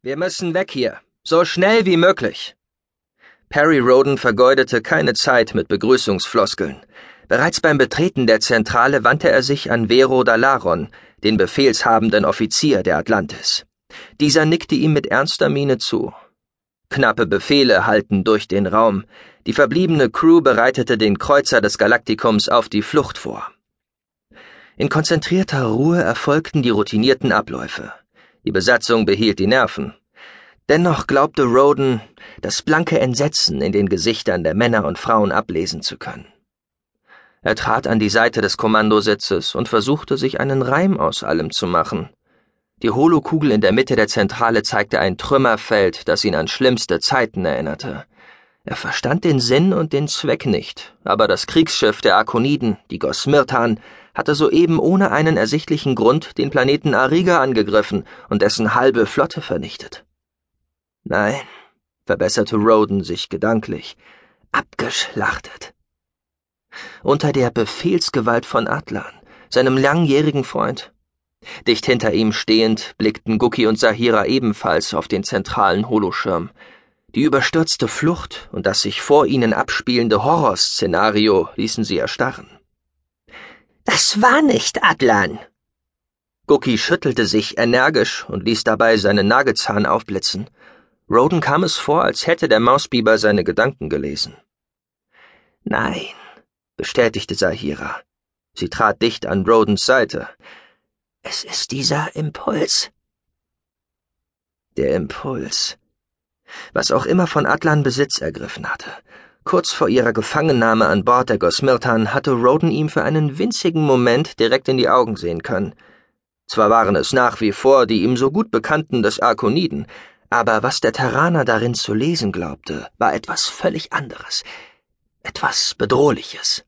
Wir müssen weg hier. So schnell wie möglich. Perry Roden vergeudete keine Zeit mit Begrüßungsfloskeln. Bereits beim Betreten der Zentrale wandte er sich an Vero Dalaron, den befehlshabenden Offizier der Atlantis. Dieser nickte ihm mit ernster Miene zu. Knappe Befehle hallten durch den Raum. Die verbliebene Crew bereitete den Kreuzer des Galaktikums auf die Flucht vor. In konzentrierter Ruhe erfolgten die routinierten Abläufe. Die Besatzung behielt die Nerven. Dennoch glaubte Roden, das blanke Entsetzen in den Gesichtern der Männer und Frauen ablesen zu können. Er trat an die Seite des Kommandositzes und versuchte, sich einen Reim aus allem zu machen. Die Holokugel in der Mitte der Zentrale zeigte ein Trümmerfeld, das ihn an schlimmste Zeiten erinnerte. Er verstand den Sinn und den Zweck nicht, aber das Kriegsschiff der Arkoniden, die Gosmirtan, hatte soeben ohne einen ersichtlichen Grund den Planeten Ariga angegriffen und dessen halbe Flotte vernichtet. Nein, verbesserte Roden sich gedanklich, abgeschlachtet. Unter der Befehlsgewalt von Atlan, seinem langjährigen Freund. Dicht hinter ihm stehend blickten Guki und Sahira ebenfalls auf den zentralen Holoschirm. Die überstürzte Flucht und das sich vor ihnen abspielende Horrorszenario ließen sie erstarren. Das war nicht Adlan. Guki schüttelte sich energisch und ließ dabei seinen Nagelzahn aufblitzen. Roden kam es vor, als hätte der Mausbiber seine Gedanken gelesen. Nein, bestätigte Sahira. Sie trat dicht an Rodens Seite. Es ist dieser Impuls. Der Impuls. Was auch immer von Atlan Besitz ergriffen hatte. Kurz vor ihrer Gefangennahme an Bord der Gosmirtan hatte Roden ihm für einen winzigen Moment direkt in die Augen sehen können. Zwar waren es nach wie vor die ihm so gut bekannten des Arkoniden, aber was der Terraner darin zu lesen glaubte, war etwas völlig anderes, etwas Bedrohliches.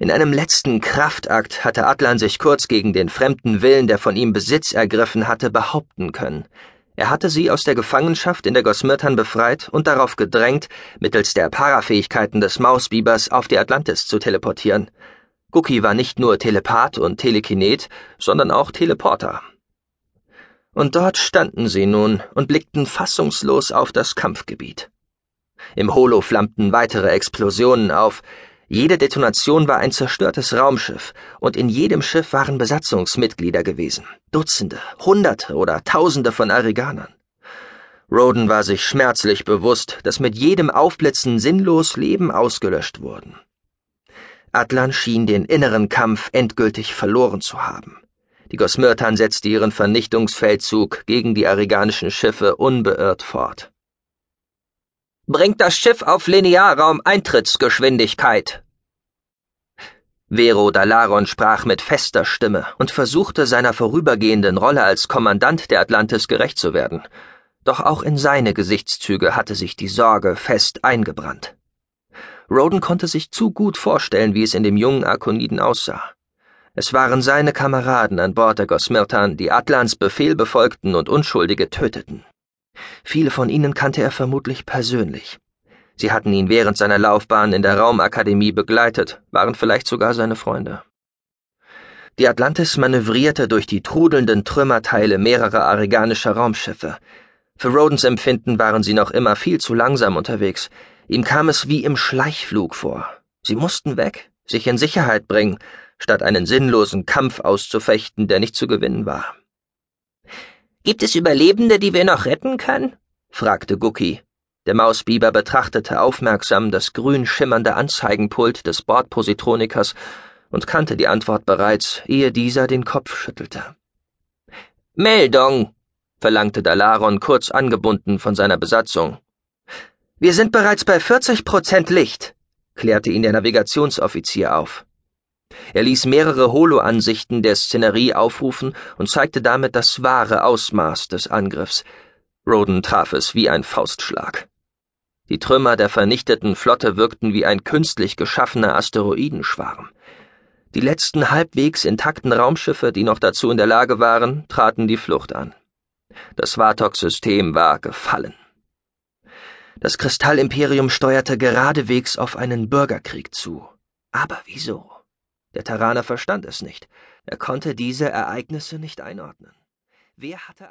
In einem letzten Kraftakt hatte Atlan sich kurz gegen den fremden Willen, der von ihm Besitz ergriffen hatte, behaupten können. Er hatte sie aus der Gefangenschaft in der Gosmirtan befreit und darauf gedrängt, mittels der Parafähigkeiten des Mausbibers auf die Atlantis zu teleportieren. Guki war nicht nur Telepath und Telekinet, sondern auch Teleporter. Und dort standen sie nun und blickten fassungslos auf das Kampfgebiet. Im Holo flammten weitere Explosionen auf, jede Detonation war ein zerstörtes Raumschiff, und in jedem Schiff waren Besatzungsmitglieder gewesen. Dutzende, Hunderte oder Tausende von Ariganern. Roden war sich schmerzlich bewusst, dass mit jedem Aufblitzen sinnlos Leben ausgelöscht wurden. Atlan schien den inneren Kampf endgültig verloren zu haben. Die Gosmirtan setzte ihren Vernichtungsfeldzug gegen die ariganischen Schiffe unbeirrt fort. Bringt das Schiff auf Linearraum Eintrittsgeschwindigkeit. Vero Dalaron sprach mit fester Stimme und versuchte seiner vorübergehenden Rolle als Kommandant der Atlantis gerecht zu werden. Doch auch in seine Gesichtszüge hatte sich die Sorge fest eingebrannt. Roden konnte sich zu gut vorstellen, wie es in dem jungen Arkoniden aussah. Es waren seine Kameraden an Bord der Gosmirtan, die Atlans Befehl befolgten und Unschuldige töteten. Viele von ihnen kannte er vermutlich persönlich. Sie hatten ihn während seiner Laufbahn in der Raumakademie begleitet, waren vielleicht sogar seine Freunde. Die Atlantis manövrierte durch die trudelnden Trümmerteile mehrerer ariganischer Raumschiffe. Für Rodens Empfinden waren sie noch immer viel zu langsam unterwegs. Ihm kam es wie im Schleichflug vor. Sie mussten weg, sich in Sicherheit bringen, statt einen sinnlosen Kampf auszufechten, der nicht zu gewinnen war. Gibt es Überlebende, die wir noch retten können? fragte Guki. Der Mausbiber betrachtete aufmerksam das grün schimmernde Anzeigenpult des Bordpositronikers und kannte die Antwort bereits, ehe dieser den Kopf schüttelte. Meldung, verlangte Dalaron kurz angebunden von seiner Besatzung. Wir sind bereits bei 40 Prozent Licht, klärte ihn der Navigationsoffizier auf. Er ließ mehrere Holo-Ansichten der Szenerie aufrufen und zeigte damit das wahre Ausmaß des Angriffs. Roden traf es wie ein Faustschlag. Die Trümmer der vernichteten Flotte wirkten wie ein künstlich geschaffener Asteroidenschwarm. Die letzten halbwegs intakten Raumschiffe, die noch dazu in der Lage waren, traten die Flucht an. Das Vartok-System war gefallen. Das Kristallimperium steuerte geradewegs auf einen Bürgerkrieg zu. Aber wieso? Der Terraner verstand es nicht. Er konnte diese Ereignisse nicht einordnen. Wer hatte ein